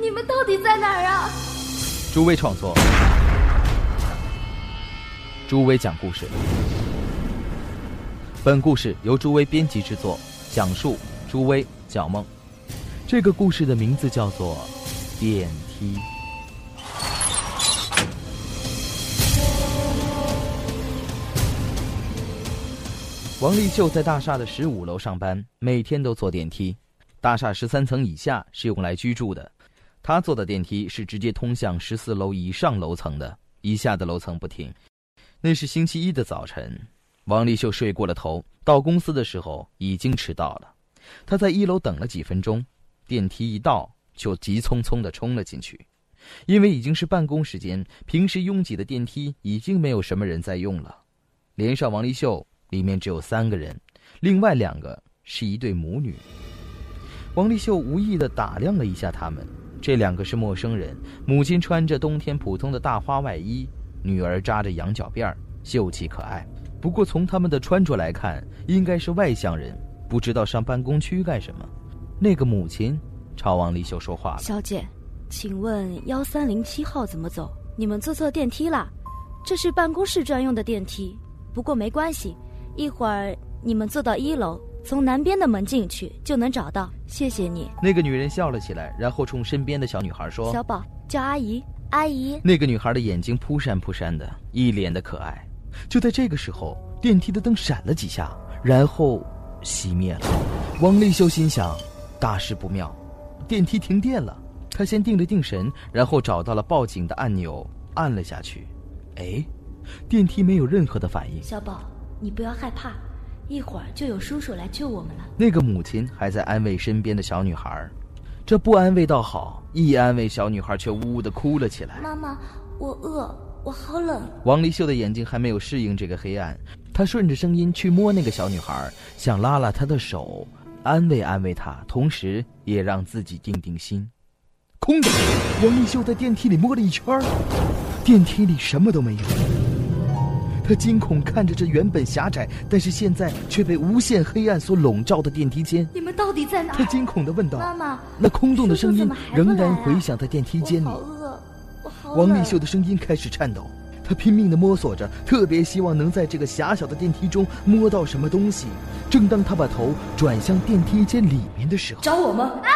你们到底在哪儿啊？朱威创作，朱威讲故事。本故事由朱威编辑制作，讲述朱威、小梦。这个故事的名字叫做《电梯》。王立秀在大厦的十五楼上班，每天都坐电梯。大厦十三层以下是用来居住的，他坐的电梯是直接通向十四楼以上楼层的，以下的楼层不停。那是星期一的早晨，王立秀睡过了头，到公司的时候已经迟到了。他在一楼等了几分钟，电梯一到就急匆匆地冲了进去，因为已经是办公时间，平时拥挤的电梯已经没有什么人在用了，连上王立秀。里面只有三个人，另外两个是一对母女。王立秀无意地打量了一下他们，这两个是陌生人。母亲穿着冬天普通的大花外衣，女儿扎着羊角辫儿，秀气可爱。不过从他们的穿着来看，应该是外乡人，不知道上办公区干什么。那个母亲朝王立秀说话了：“小姐，请问幺三零七号怎么走？你们坐错电梯了，这是办公室专用的电梯。不过没关系。”一会儿你们坐到一楼，从南边的门进去就能找到。谢谢你。那个女人笑了起来，然后冲身边的小女孩说：“小宝，叫阿姨，阿姨。”那个女孩的眼睛扑闪扑闪的，一脸的可爱。就在这个时候，电梯的灯闪了几下，然后熄灭了。王立修心想，大事不妙，电梯停电了。他先定了定神，然后找到了报警的按钮，按了下去。哎，电梯没有任何的反应。小宝。你不要害怕，一会儿就有叔叔来救我们了。那个母亲还在安慰身边的小女孩，这不安慰倒好，一安慰小女孩却呜呜的哭了起来。妈妈，我饿，我好冷。王丽秀的眼睛还没有适应这个黑暗，她顺着声音去摸那个小女孩，想拉拉她的手，安慰安慰她，同时也让自己定定心。空的，王丽秀在电梯里摸了一圈，电梯里什么都没有。他惊恐看着这原本狭窄，但是现在却被无限黑暗所笼罩的电梯间。你们到底在哪？他惊恐地问道。妈妈，那空洞的声音仍然回响在电梯间里。好饿，我好王丽秀的声音开始颤抖，她拼命地摸索着，特别希望能在这个狭小的电梯中摸到什么东西。正当他把头转向电梯间里面的时候，找我吗？啊！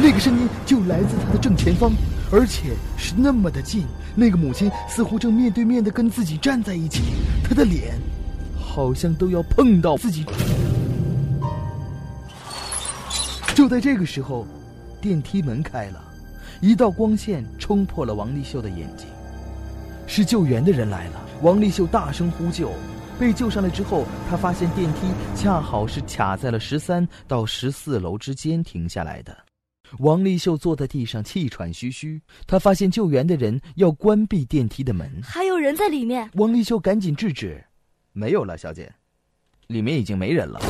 那个声音就来自他的正前方，而且是那么的近。那个母亲似乎正面对面的跟自己站在一起，她的脸好像都要碰到自己。就在这个时候，电梯门开了，一道光线冲破了王立秀的眼睛，是救援的人来了。王立秀大声呼救，被救上来之后，他发现电梯恰好是卡在了十三到十四楼之间停下来的。王丽秀坐在地上，气喘吁吁。她发现救援的人要关闭电梯的门，还有人在里面。王丽秀赶紧制止：“没有了，小姐，里面已经没人了。”“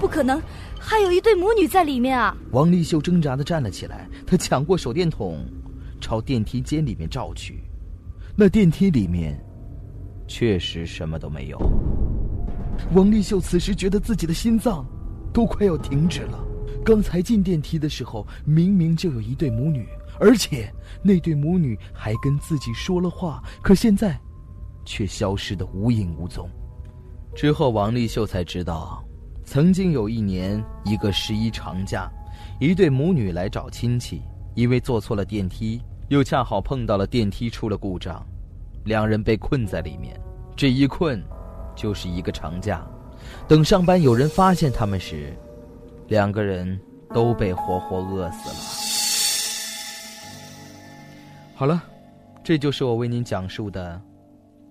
不可能，还有一对母女在里面啊！”王丽秀挣扎的站了起来，她抢过手电筒，朝电梯间里面照去。那电梯里面，确实什么都没有。王丽秀此时觉得自己的心脏，都快要停止了。刚才进电梯的时候，明明就有一对母女，而且那对母女还跟自己说了话，可现在，却消失的无影无踪。之后，王立秀才知道，曾经有一年一个十一长假，一对母女来找亲戚，因为坐错了电梯，又恰好碰到了电梯出了故障，两人被困在里面。这一困，就是一个长假。等上班有人发现他们时，两个人都被活活饿死了。好了，这就是我为您讲述的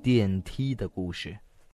电梯的故事。